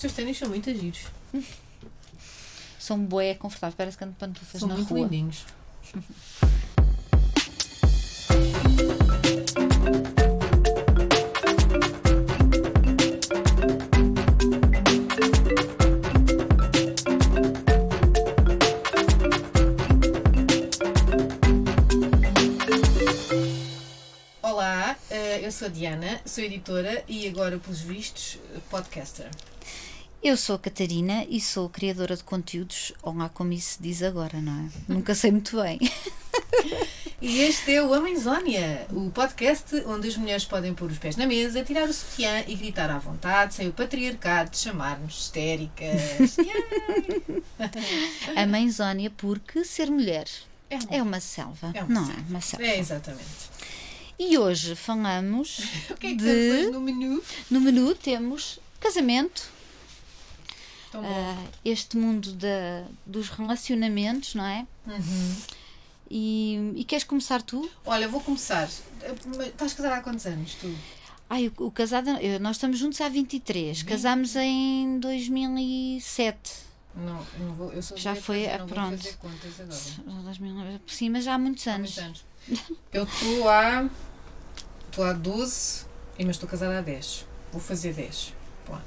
teus ténis são muito giros. São bué confortáveis, parece que ando pantufas São na muito rua. lindinhos. Olá, eh, eu sou a Diana, sou editora e agora, pelos vistos, podcaster. Eu sou a Catarina e sou criadora de conteúdos, ou lá como isso se diz agora, não é? Nunca sei muito bem. E este é o Amazónia, o podcast onde as mulheres podem pôr os pés na mesa, tirar o sutiã e gritar à vontade, sem o patriarcado chamar-nos histéricas. Yay! A mãezónia, porque ser mulher É uma- é uma selva, É uma não selva. é? Uma selva. É, exatamente. E hoje falamos O que é que de. temos no menu? No menu temos casamento, Ah, este mundo da, dos relacionamentos, não é? Uhum. E, e queres começar tu? Olha, vou começar. Estás casada há quantos anos, tu? Ai, o, o casado, eu- nós estamos juntos há 23, casámos em 2007. Não, eu não vou. Eu sou Já foi, eu ah, vou pronto. fazer contas agora. 2000, Sim, mas já há muitos Há anos. muitos anos. Eu estou há. Estou há 12, e mas estou casada há 10. Vou fazer 10. Pá.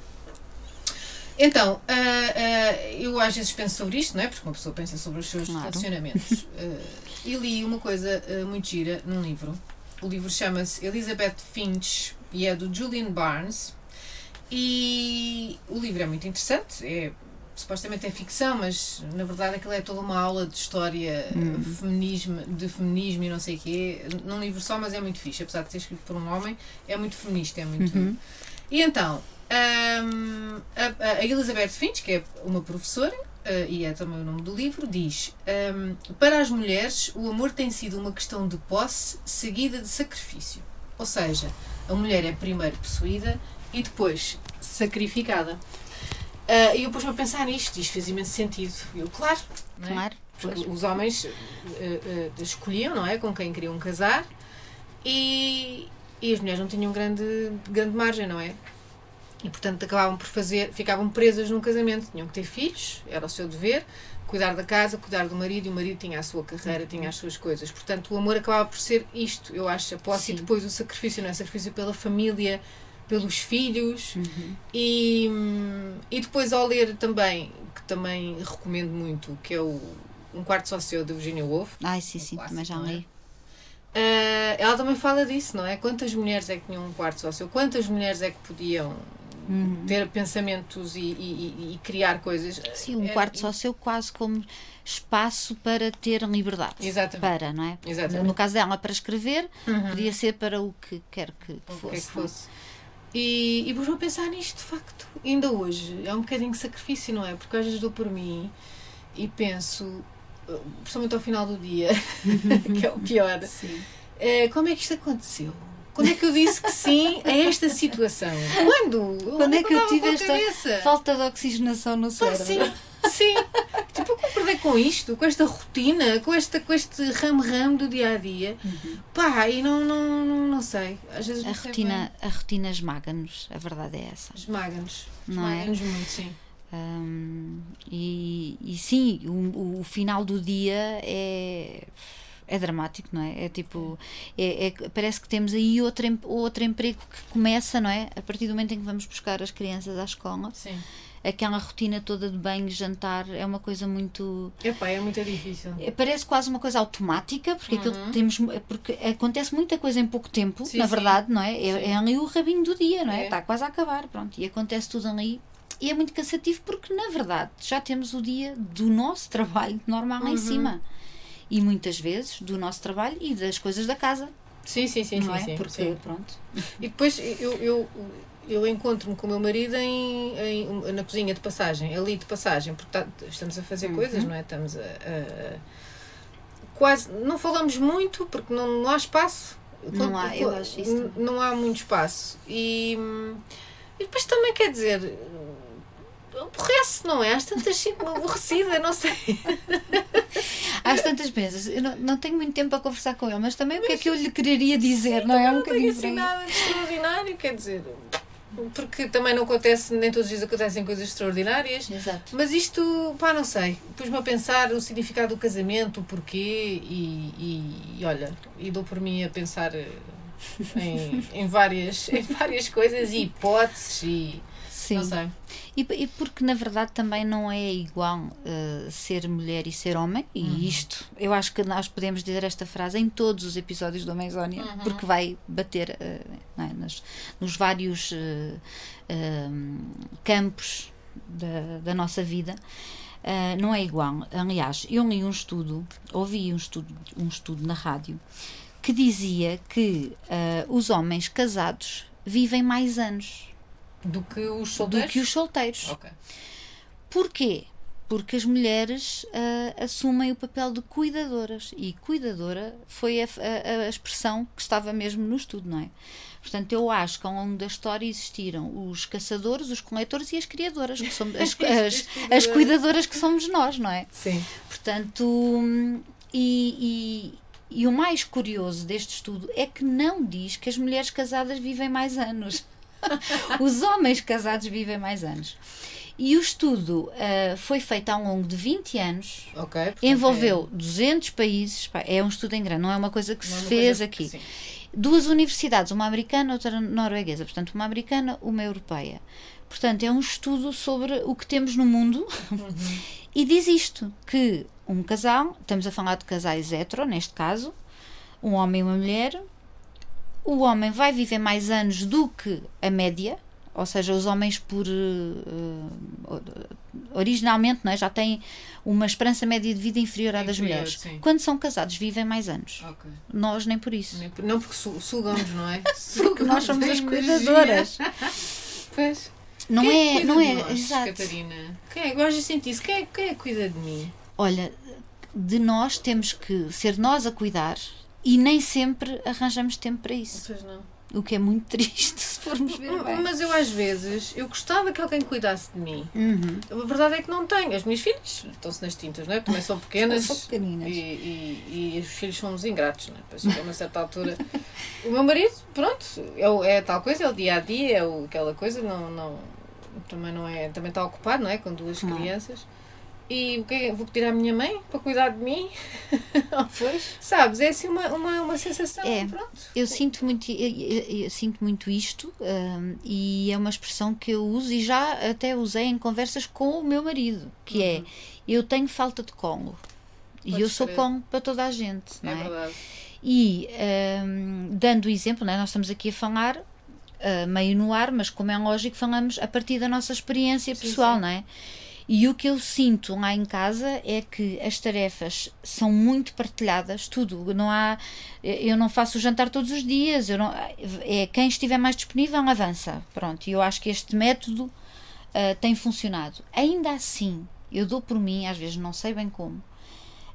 Então, ah, ah, eu às vezes penso sobre isto, não é? Porque uma pessoa pensa sobre os seus Claro. relacionamentos. Ah, e li uma coisa muito gira num livro. O livro chama-se Elizabeth Finch e é do Julian Barnes. E o livro é muito interessante. É, supostamente é ficção, mas na verdade aquilo é toda uma aula de história, feminismo, de feminismo e não sei o quê. Num livro só, mas é muito fixe. Apesar de ser escrito por um homem, é muito feminista, é muito. Uhum. E então, hum, a, a Elizabeth Finch, que é uma professora, eh, e é também o nome do livro, diz: hum, Para as mulheres, o amor tem sido uma questão de posse seguida de sacrifício. Ou seja, a mulher é primeiro possuída e depois sacrificada. Ah, E eu pus-me a pensar nisto, isto fez imenso sentido. Eu, claro, é? Claro, Porque pois. os homens eh, eh, escolhiam, não é? Com quem queriam casar e, e as mulheres não tinham grande, grande margem, não é? E portanto acabavam por fazer, ficavam presas num casamento, tinham que ter filhos, era o seu dever, cuidar da casa, cuidar do marido, e o marido tinha a sua carreira, tinha as suas coisas. Portanto, o amor acabava por ser isto, eu acho, a posse e Sim. depois o sacrifício, não é? Sacrifício pela família, pelos filhos. Uhum. E, e depois ao ler também, que também recomendo muito, que é o Um Quarto Só Seu, de Virginia Woolf, Ai, sim, sim, clássico, também já é? li. ah, ela também fala disso, não é? Quantas mulheres é que tinham um quarto só seu? Quantas mulheres é que podiam Uhum. ter pensamentos e, e- e- criar coisas? Sim, um É- quarto só seu quase como espaço para ter liberdade. Exatamente. Para, não é? Exatamente. No caso dela, para escrever, Uhum. podia ser para o que quer que, que fosse. que é que é? fosse. E, e a pensar nisto, de facto. Ainda hoje é um bocadinho de sacrifício, não é? Porque às vezes dou por mim e penso, eh, principalmente ao final do dia, que é o pior, Sim. eh, como é que isto aconteceu? Quando é que eu disse que sim a esta situação? Quando? Quando é que eu dava tive esta cabeça? falta de oxigenação no Ah, cérebro? sim, sim. Tipo, eu concordei com isto, com esta rotina, com, esta, com este ramo-ramo do dia a dia. Pá, e não, não, não, não sei. Às vezes Uhum. A rotina, a rotina esmaga-nos, a verdade é essa. Esmaga-nos. Não é? Esmaga-nos muito, sim. Hum, e, e sim, o, o final do dia é, é dramático, não é? É tipo, é, é- parece que temos aí outro, em- outro emprego que começa, não é? A partir do momento em que vamos buscar as crianças à escola, Sim. aquela rotina toda de banho, jantar, é uma coisa muito. Epá, é muito difícil. é, Parece quase uma coisa automática, porque, aquilo temos, porque acontece muita coisa em pouco tempo, Uhum. Sim, na sim. verdade, não é? É, é ali o rabinho do dia, não é? É. Está quase a acabar, pronto. E acontece tudo ali. E é muito cansativo porque, na verdade, já temos o dia do nosso trabalho normal lá em Uhum. cima. E muitas vezes do nosso trabalho e das coisas da casa, Sim, sim, sim, não sim, é? sim, porque, sim. pronto. E depois eu, eu, eu encontro-me com o meu marido em, em- na cozinha de passagem, ali de passagem, porque tá- estamos a fazer Uhum. coisas, não é? Estamos a, a- Quase. Não falamos muito porque não, não há espaço. Não há, eu acho isso Não há muito espaço. E, e depois também quer dizer. Aborrece, não é? Às tantas sinto-me aborrecida, não sei. Às tantas vezes, eu não, não tenho muito tempo para conversar com ele, mas também o que é que eu lhe quereria dizer, não é? Um não bocadinho assim nada de extraordinário, quer dizer. porque também não acontece, nem todos os dias acontecem coisas extraordinárias. Exato. Mas isto, pá, não sei. Pus-me a pensar o significado do casamento, o porquê, e, e, e olha, e dou por mim a pensar eh, em, em, várias, em várias coisas e hipóteses e. Sim. Não sei. E, e porque na verdade também não é igual uh, ser mulher e ser homem, e Uhum. isto, eu acho que nós podemos dizer esta frase em todos os episódios do Amazónia, Uhum. porque vai bater uh, é, nas- nos vários uh, campos da, da nossa vida. Não é igual. Aliás, eu li um estudo, ouvi um estudo, um estudo na rádio que dizia que os homens casados vivem mais anos Do que os do solteiros? que os solteiros. Ok. Porquê? Porque as mulheres ah, assumem o papel de cuidadoras e cuidadora foi a, a- a expressão que estava mesmo no estudo, não é? Portanto, eu acho que ao longo da história existiram os caçadores, os coletores e as criadoras, que somos as, as, as cuidadoras que somos nós, não é? Sim. Portanto, hum, e, e, e o mais curioso deste estudo é que não diz que as mulheres casadas vivem mais anos. Os homens casados vivem mais anos. E o estudo ah, foi feito ao longo de 20 anos, Ok. portanto, envolveu 200 países, pá, é um estudo em grande, não é uma coisa que é- não é se fez coisa- aqui. Sim. Duas universidades, uma americana, outra norueguesa, portanto, uma americana, uma europeia. Portanto, é um estudo sobre o que temos no mundo Uhum. e diz isto: que um casal, estamos a falar de casais hetero, neste caso, um homem e uma mulher, o homem vai viver mais anos do que a média, ou seja, os homens por eh, originalmente não é, já têm uma esperança média de vida inferior à das Inferior, mulheres. sim. Quando são casados, vivem mais anos. Ok. Nós nem por isso. Nem por- Não porque su- sugamos, não é? Porque nós somos as cuidadoras. Pois. Não Quem é, cuida não é, nós, exato. Catarina. Quem é? Gosto de sentir isso. Quem é, quem é que cuida de mim? Olha, de nós temos que ser nós a cuidar e nem sempre arranjamos tempo para isso. Pois não. O que é muito triste se formos ver bem. Mas eu às vezes, eu gostava que alguém cuidasse de mim. Uhum. A verdade é que não tenho. As minhas filhas estão-se nas tintas, não é? Também são pequenas. São pequeninas. E, e, e os filhos são uns ingratos, não é? Depois chega a uma certa altura. O meu marido, pronto, é, é tal coisa, é o dia a dia, é o, aquela coisa, não, não, também não é. Também está ocupado, não é? Com duas Não. crianças. E o que é? Vou pedir à minha mãe para cuidar de mim? Pois. Sabes? É assim uma, uma, uma sensação. É. Pronto. Eu sinto muito, eu, eu- eu sinto muito isto hum, e é uma expressão que eu uso e já até usei em conversas com o meu marido, que é eu tenho falta de. E Podes eu sou crer. colo para toda a gente, não É é? verdade. E hum, dando o exemplo, né, nós estamos aqui a falar ah, meio no ar, mas como é lógico, falamos a partir da nossa experiência Sim, pessoal, sim. não é? E o que eu sinto lá em casa é que as tarefas são muito partilhadas, tudo. Não há, eu não faço o jantar todos os dias, eu não, é quem estiver mais disponível avança. Pronto, e eu acho que este método ah, tem funcionado. Ainda assim, eu dou por mim, às vezes não sei bem como,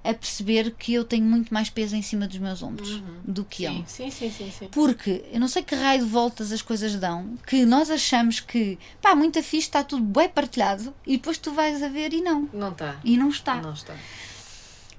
a perceber que eu tenho muito mais peso em cima dos meus ombros do que ele. Sim, sim, sim, sim, sim. Porque eu não sei que raio de voltas as coisas dão, que nós achamos que, pá, muito fixe, está tudo bem partilhado, e depois tu vais a ver e não. Não está. E não está. Não está.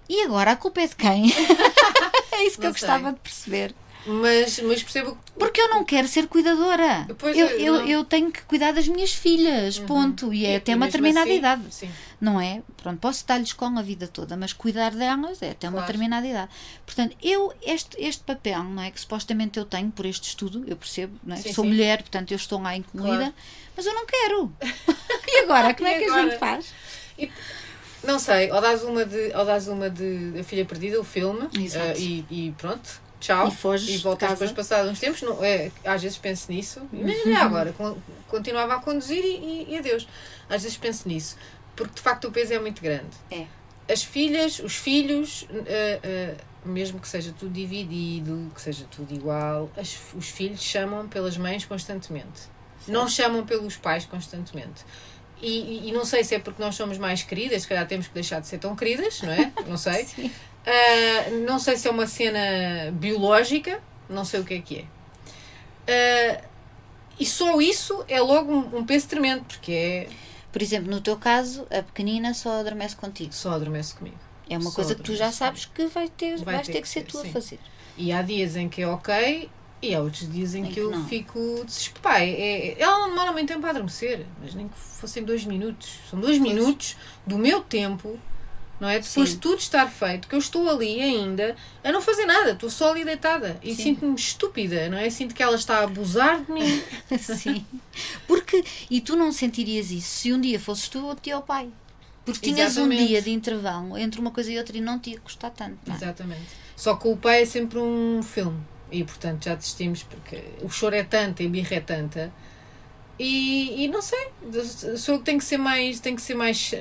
E agora a culpa é de quem? é isso que Não eu gostava sei. de perceber. Mas, mas percebo que. Porque eu não quero ser cuidadora. Pois eu, é, eu, eu tenho que cuidar das minhas filhas, ponto. E é até uma determinada assim, idade. Sim. Não é? Pronto, posso dar-lhes com a vida toda, mas cuidar delas é até uma Claro. determinada idade. Portanto, eu, este, este papel, não é? Que supostamente eu tenho por este estudo, eu percebo, não é? Sim, Sou sim. mulher, portanto eu estou lá incluída, Claro. mas eu não quero. e agora, como E é que a gente faz? Não sei, ou dás uma de, ou dás uma de A Filha Perdida, o filme, eh, e, e pronto, tchau. E foges e de voltas depois passados uns tempos. Não, é, às vezes penso nisso, mas já agora, con- continuava a conduzir e, e, e adeus. Às vezes penso nisso, porque de facto o peso é muito grande. É. As filhas, os filhos, eh, eh, mesmo que seja tudo dividido, que seja tudo igual, as- os filhos chamam pelas mães constantemente. Não chamam pelos pais constantemente. E, e- e não sei se é porque nós somos mais queridas, se calhar temos que deixar de ser tão queridas, não é? Não sei. Sim. Ah, não sei se é uma cena biológica, não sei o que é que é. Ah, e só isso é logo um, um peso tremendo, porque é. Por exemplo, no teu caso, a pequenina só adormece contigo. Só adormece comigo. É uma Só coisa que tu já sabes que vai ter, Vai vais ter ter que ser tu a sim. fazer. E há dias em que é ok E há outros dias em Em que, que eu não. fico desesperada. Pá, é, é- ela não demora muito tempo a adormecer, mas nem que fossem dois minutos. São dois minutos do meu tempo, não é? Depois Sim. de tudo estar feito, que eu estou ali ainda a não fazer nada, estou só ali deitada. E sinto-me estúpida, não é? Sinto que ela está a abusar de mim. Sim. Porque, e tu não sentirias isso se um dia fosses tu ou teu pai. Porque tinhas Exatamente. um dia de intervalo entre uma coisa e outra e não te ia custar tanto. não é? Exatamente. Só que o pai é sempre um filme. E portanto já desistimos porque o choro é tanto, a birra é tanta. E, e não sei, sou que tenho que ser mais, tenho que ser mais,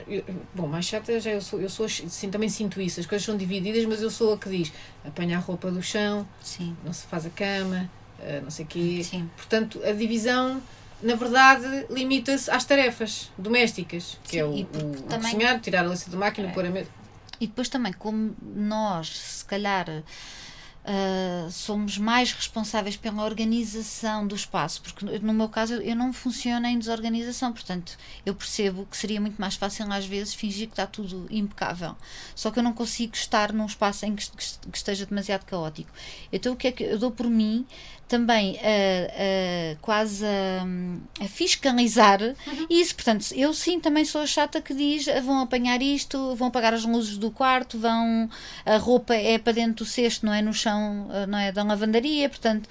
bom, mais chata já eu sou, eu sou, sim, também sinto isso, as coisas são divididas, mas eu sou a que diz, apanha a roupa do chão, Sim. não se faz a cama, eh, não sei o quê. Sim. Portanto, a divisão, na verdade, limita-se às tarefas domésticas, que é o, Sim, porque o, o também- cozinhar, tirar a louça da máquina, É. pôr a mesa. E depois também, como nós, se calhar, ah, somos mais responsáveis pela organização do espaço, porque no meu caso eu não funciono em desorganização, portanto eu percebo que seria muito mais fácil às vezes fingir que está tudo impecável. Só que eu não consigo estar num espaço em que, que esteja demasiado caótico. Então o que é que eu dou por mim também a, a- quase a, a fiscalizar isso. Portanto, eu sim também sou a chata que diz "Ah, vão apanhar isto, vão apagar as luzes do quarto, vão a roupa é para dentro do cesto, não é no chão, ah, não é da lavandaria, portanto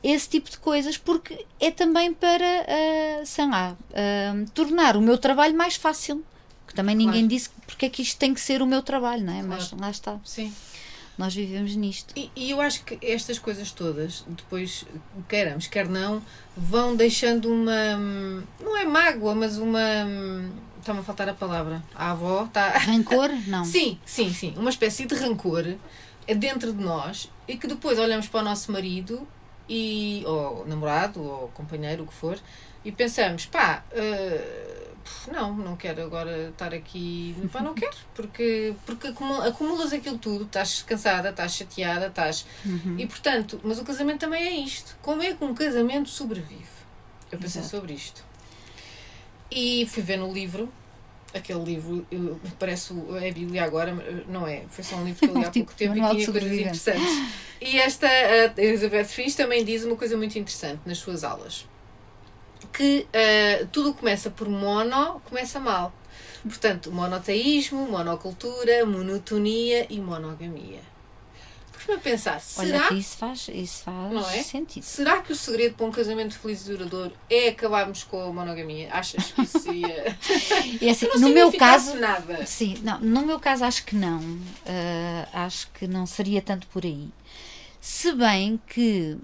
esse tipo de coisas, porque é também para, ah, sei lá, ah, tornar o meu trabalho mais fácil. Que também ninguém Claro. disse porque é que isto tem que ser o meu trabalho, não é? Mas Claro. lá está, Sim. Nós vivemos nisto. E, e eu acho que estas coisas todas, depois, queiramos, quer não, vão deixando uma. Não é mágoa, mas uma. Está-me a faltar a palavra. A avó está. Rancor? Não. Sim, sim, sim. Uma espécie de rancor dentro de nós e que depois olhamos para o nosso marido e, ou namorado ou companheiro, o que for, e pensamos, pá, eh, não, não quero agora estar aqui, pá, não quero, porque, porque acumu- acumulas aquilo tudo, estás cansada, estás chateada, estás. Uhum. E portanto, mas o casamento também é isto. Como é que um casamento sobrevive? Eu pensei Exato. sobre isto. E fui ver no livro, aquele livro, eu- parece é a Bíblia agora, mas não é. Foi só um livro que eu li há Tipo, pouco tempo e tinha coisas interessantes. E esta, a Elizabeth Fish, também diz uma coisa muito interessante nas suas aulas. Que ah, tudo começa por mono, começa mal. Portanto, monoteísmo, monocultura, monotonia e monogamia. Pus-me a pensar, Olha será que isso faz, isso faz Não é? sentido. Será que o segredo para um casamento feliz e duradouro é acabarmos com a monogamia? Achas que isso seria. E assim, não no meu caso, nada. sim, não, no meu caso acho que não. Ah, acho que não seria tanto por aí. Se bem que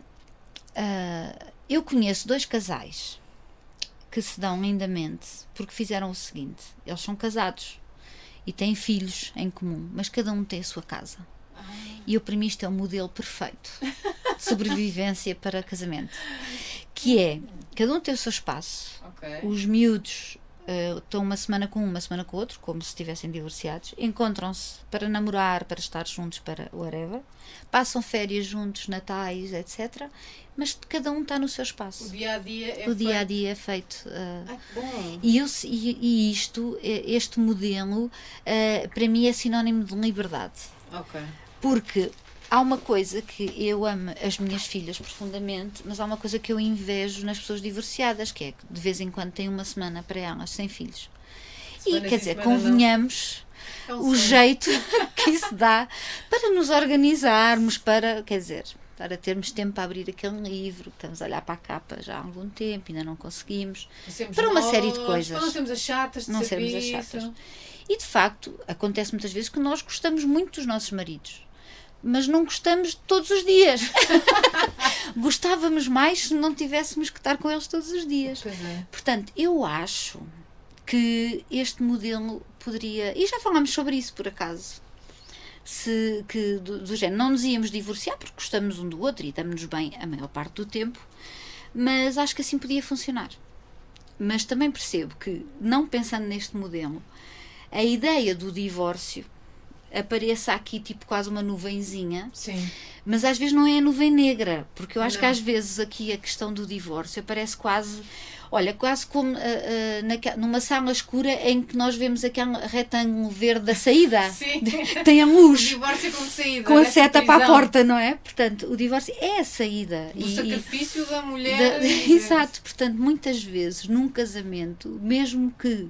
ah, eu conheço dois casais que se dão lindamente porque fizeram o seguinte: eles são casados e têm filhos em comum, mas cada um tem a sua casa. E eu, para mim, isto é o modelo perfeito de sobrevivência para casamento. Que é, cada um tem o seu espaço, Ok. os miúdos eh, estão uma semana com um, uma semana com o outro, como se estivessem divorciados, encontram-se para namorar, para estar juntos, para whatever, passam férias juntos, natais, etc. Mas cada um está no seu O espaço. dia a dia é. O dia a feito- dia é feito. que bom. e, eu, e, e isto, este modelo, eh, para mim é sinónimo de liberdade. Ok. Porque há uma coisa que eu amo as minhas filhas profundamente, mas há uma coisa que eu invejo nas pessoas divorciadas, que é que de vez em quando têm uma semana para elas sem filhos. Semana e quer dizer, semana não. convenhamos É o jeito que isso dá para nos organizarmos, para, quer dizer, para termos tempo para abrir aquele livro, estamos a olhar para a capa já há algum tempo, ainda não conseguimos. Para uma nós, série de coisas. Para não sermos as chatas de Não sermos as chatas. E de facto, acontece muitas vezes que nós gostamos muito dos nossos maridos, mas não gostamos todos os dias. Gostávamos mais se não tivéssemos que estar com eles todos os dias. É. Portanto, eu acho que este modelo poderia. E já falámos sobre isso por acaso. Se, que do, do género, não nos íamos divorciar porque gostamos um do outro e estamos bem a maior parte do tempo, mas acho que assim podia funcionar. Mas também percebo que, não pensando neste modelo, a ideia do divórcio apareça aqui tipo quase uma nuvenzinha, Sim. mas às vezes não é a nuvem negra, porque eu acho que Não. às vezes aqui a questão do divórcio aparece quase Olha, quase como uh, uh, naquela, numa sala escura em que nós vemos aquele retângulo verde da saída. Sim. Tem a luz. O divórcio como saída. Com a seta para a porta, não é? Portanto, o divórcio é a saída. O E- e- sacrifício da mulher. da- e- exato, portanto, muitas vezes num casamento, mesmo que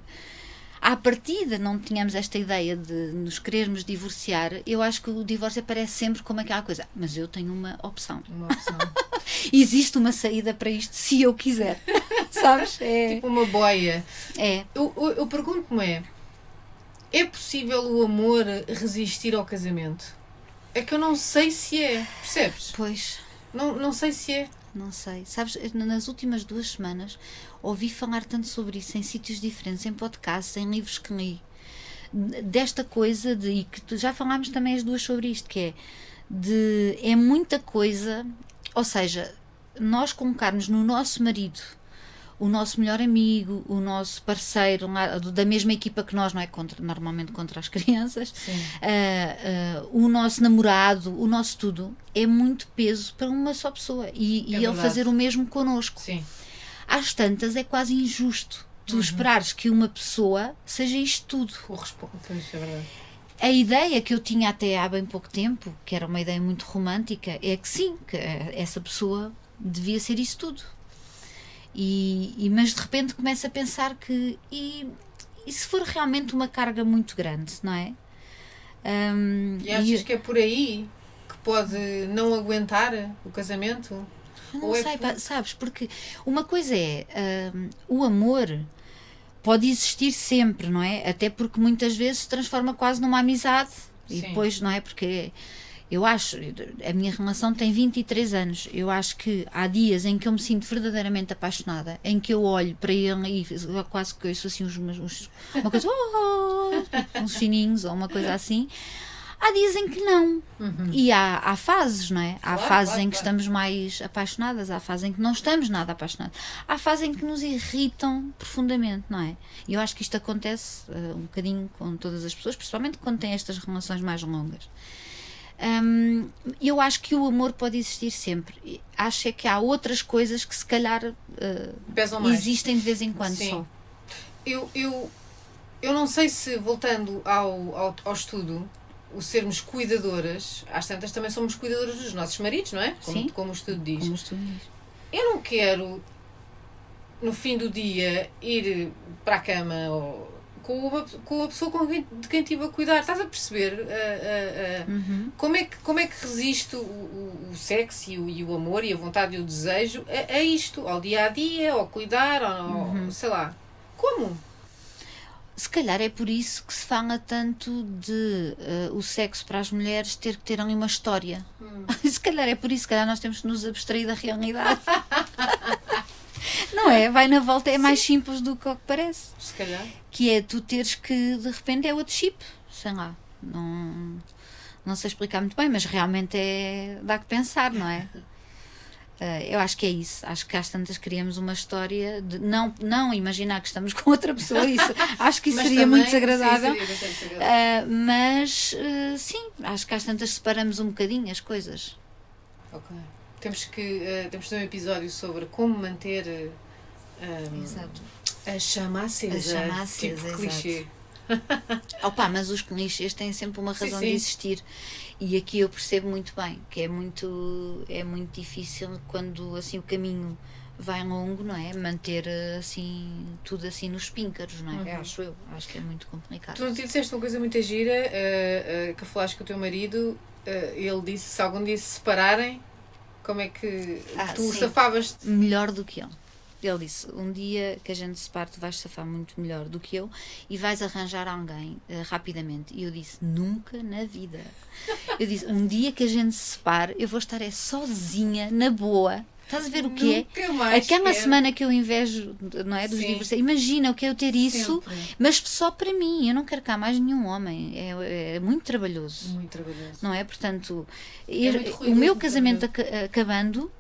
à partida não tenhamos esta ideia de nos querermos divorciar, eu acho que o divórcio aparece sempre como aquela coisa. Mas eu tenho uma opção. Uma opção. Existe uma saída para isto se eu quiser. Sabes? É. tipo uma boia. é. Eu, eu, eu pergunto-me é: é possível o amor resistir ao casamento? É que eu não sei se é. Percebes? Pois. Não, não sei se é. Não sei. Sabes, nas últimas duas semanas ouvi falar tanto sobre isso em sítios diferentes, em podcasts, em livros que li. Desta coisa de. E que tu- já falámos também as duas sobre isto, que é de. É muita coisa. Ou seja, nós colocarmos no nosso marido o nosso melhor amigo, o nosso parceiro da mesma equipa que nós, não é? Contra, normalmente contra as crianças, ah, ah, o nosso namorado, o nosso tudo, é muito peso para uma só pessoa. E, e ele fazer o mesmo connosco. Sim. Às tantas é quase injusto tu Uhum. esperares que uma pessoa seja isto tudo. Corresponde. É verdade. A ideia que eu tinha até há bem pouco tempo, que era uma ideia muito romântica, é que sim, que eh, essa pessoa devia ser isso tudo. E, e- mas de repente começo a pensar que e, e se for realmente uma carga muito grande, não é? Hum, E achas que é por aí que pode não aguentar o casamento? Não Ou é sei, por- pá, sabes, porque uma coisa é hum, o amor pode existir sempre, não é? Até porque muitas vezes se transforma quase numa amizade e Sim. depois, não é? Porque eu acho, a minha relação tem 23 anos, eu acho que há dias em que eu me sinto verdadeiramente apaixonada, em que eu olho para ele e quase que ouço assim uns, uns- uma coisa, "Oh", uns fininhos ou uma coisa assim. Há dias em que não. E há, há fases, não é? Há Uhum. Claro, fases claro, em que claro. estamos mais apaixonadas, há fases em que não estamos nada apaixonadas. Há fases em que nos irritam profundamente, não é? E eu acho que isto acontece eh, um bocadinho com todas as pessoas, principalmente quando têm estas relações mais longas. Hum, eu acho que o amor pode existir sempre. Acho é que há outras coisas que se calhar mais. existem de vez em quando Sim. só. Eu, eu, eu não sei se, voltando ao, ao, ao estudo, o sermos cuidadoras, às tantas também somos cuidadoras dos nossos maridos, não é? Como, Sim. como o estudo diz. Como tu dizes. Eu não quero, no fim do dia, ir para a cama ou, com, uma, com a pessoa com quem, de quem estive a cuidar. Estás a perceber? Ah, ah, ah, Uhum. como, é que, como é que resiste o, o, o sexo e o, e o amor e a vontade e o desejo a, a isto? Ao dia a dia, ao cuidar, ao, Uhum. sei lá. Como? Se calhar é por isso que se fala tanto de eh, o sexo para as mulheres ter que ter ali uma história. Se calhar é por isso, se calhar nós temos que nos abstrair da realidade. Não é? Vai na volta, é mais simples do que o que parece. Se calhar. Que é tu teres que de repente é outro chip. Sei lá. Não, não sei explicar muito bem, mas realmente é. dá que pensar, não é? Eh, eu acho que é isso. Acho que às tantas criamos uma história de não, não imaginar que estamos com outra pessoa. Isso, acho que isso seria também- muito desagradável. sim, seria desagradável. Uh, mas uh, sim, acho que às tantas separamos um bocadinho as coisas. Ok. Temos que temos ter um episódio sobre como manter um, a chama acesa. A chama acesa, tipo exato. clichê. Opa, mas os clichês têm sempre uma Sim, razão sim. de existir. E aqui eu percebo muito bem que é muito, é muito difícil quando assim o caminho vai longo, não é? Manter uh, assim tudo assim nos píncaros, não é? Uhum. Acho eu, acho que é muito complicado. Tu não te disseste uma coisa muito gira eh, eh, que falaste com o teu marido. eh, ele disse se algum dia se separarem, como é que Ah, tu sim. safavas melhor do que ele. Ele disse: Um dia que a gente se separe, tu vais safar muito melhor do que eu e vais arranjar alguém eh, rapidamente. E eu disse: Nunca na vida. Eu disse: Um dia que a gente se separe, eu vou estar é sozinha, na boa. Estás a ver o que é? Nunca mais Aquela quero. semana que eu invejo, não é? Dos Sim. divorciados. Imagina, eu quero ter isso, Sempre. mas só para mim. Eu não quero cá mais nenhum homem. É, é muito trabalhoso Muito trabalhoso. não é? Portanto, É eu- o meu casamento aca- acabando,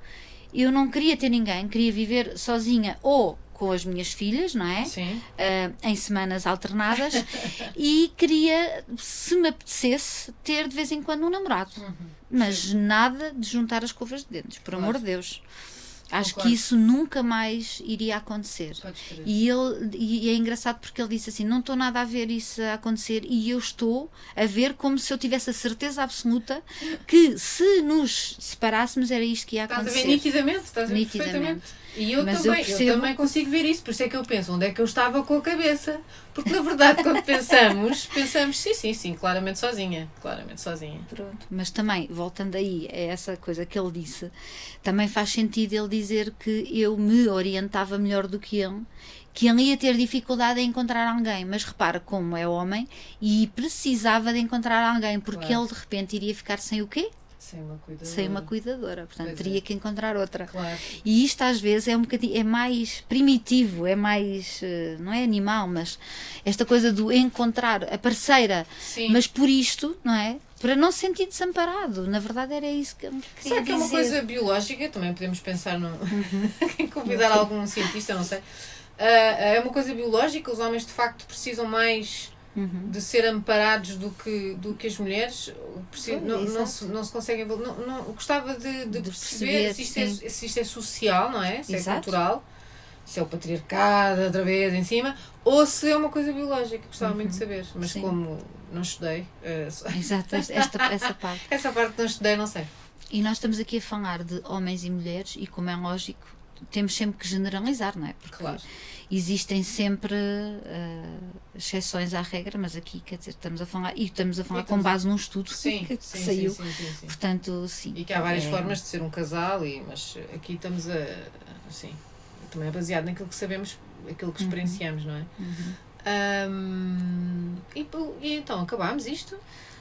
eu não queria ter ninguém, queria viver sozinha ou com as minhas filhas, não é? Sim. Ah, em semanas alternadas e queria, se me apetecesse, ter de vez em quando um namorado. Uhum. Mas nada de juntar as covas de dentes, por Claro. amor de Deus. Acho Concordo. que isso nunca mais iria acontecer. E, ele, e é engraçado porque ele disse assim: Não estou nada a ver isso a acontecer, e eu estou a ver como se eu tivesse a certeza absoluta que se nos separássemos era isto que ia Estás a ver acontecer. nitidamente, estás a ver Nitidamente. perfeitamente. E eu Mas eu também, eu, percebo- também consigo ver isso, por isso é que eu penso, onde é que eu estava com a cabeça? Porque na verdade, quando pensamos, pensamos, sim, sim, sim, claramente sozinha, claramente sozinha. Pronto. Mas também, voltando aí a essa coisa que ele disse, também faz sentido ele dizer que eu me orientava melhor do que ele, que ele ia ter dificuldade em encontrar alguém, mas repara como é homem e precisava de encontrar alguém, porque Claro. ele de repente iria ficar sem o quê? Sem uma cuidadora. Sem uma cuidadora, portanto Pois é. teria que encontrar outra. Claro. E isto às vezes é um bocadinho, é mais primitivo, é mais, eh, não é animal, mas esta coisa do encontrar a parceira, Sim. mas por isto, não é? Para não se sentir desamparado. Na verdade era isso que eu queria Será que é uma dizer. coisa biológica? Também podemos pensar no. Uhum. Convidar algum cientista, não sei. Ah, é uma coisa biológica? Os homens de facto precisam mais Uhum. de ser amparados do que, do que as mulheres? Não, não, se, não se conseguem. Não, não, gostava de, de De perceber, perceber, se, isto é, se isto é social, não é? Se Exato. é cultural, se é o patriarcado outra vez em cima, ou se é uma coisa biológica. Gostava muito de saber, mas Sim. como não estudei, só- Exato, esta, esta- essa parte. essa parte não estudei, não sei. E nós estamos aqui a falar de homens e mulheres, e como é lógico, temos sempre que generalizar, não é? Porque Claro. Existem sempre eh, exceções à regra, mas aqui, quer dizer, estamos a falar, e estamos a falar E com estamos- base num estudo Sim, que, que sim, saiu. sim, sim, sim, sim. Portanto, sim. E que há várias é- formas de ser um casal, e, mas aqui estamos a. Assim, também é baseado naquilo que sabemos, aquilo que experienciamos, não é? Uhum. Ahm, e, e então, acabámos isto?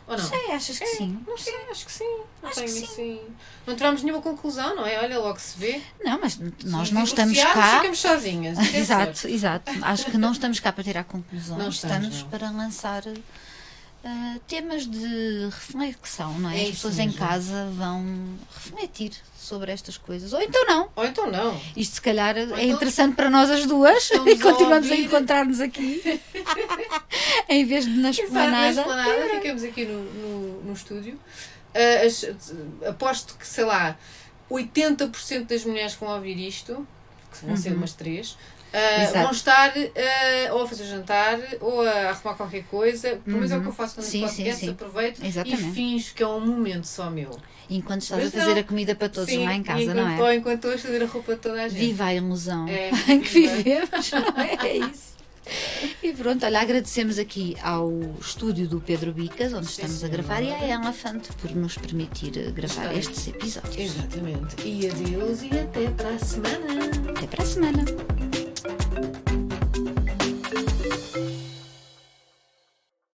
Ou não? Sei, achas que sim? Não sei, acho que sim. Não Acho que assim. Não tiramos nenhuma conclusão, não é? Olha, logo se vê. Não, mas nós não estamos cá. Ficamos sozinhas. É Exato, exato. Acho que não estamos cá para tirar conclusões, Não estamos, estamos não. para lançar ah, temas de reflexão, não é? É As pessoas em mesmo. casa vão refletir sobre estas coisas. Ou então não. Ou então não. Isto se calhar é então interessante para nós as duas estamos e a continuamos a, ouvir. encontrar-nos aqui em vez de na Exato, na esplanada. ficamos aqui no, no, no estúdio. As- aposto que, sei lá, 80% das mulheres que vão ouvir isto, que vão ser Uhum. umas três, Exato. vão estar ah, ou a fazer jantar ou a arrumar qualquer coisa. Pelo menos é o que eu faço quando Sim, estou sim, podcast, sim. aproveito Exatamente. e finjo que é um momento só meu. Enquanto estás Mas a fazer não. a comida para todos Sim, lá em casa, enquanto, não é? Ou enquanto estou a fazer a roupa de toda a gente. Viva a ilusão É, em que vivemos, não é? É isso. E pronto, olha, agradecemos aqui ao estúdio do Pedro Bicas, onde Sim, estamos a gravar, e à Elefante por nos permitir gravar Está. estes episódios. Exatamente. E adeus e até para a semana. Até para a semana.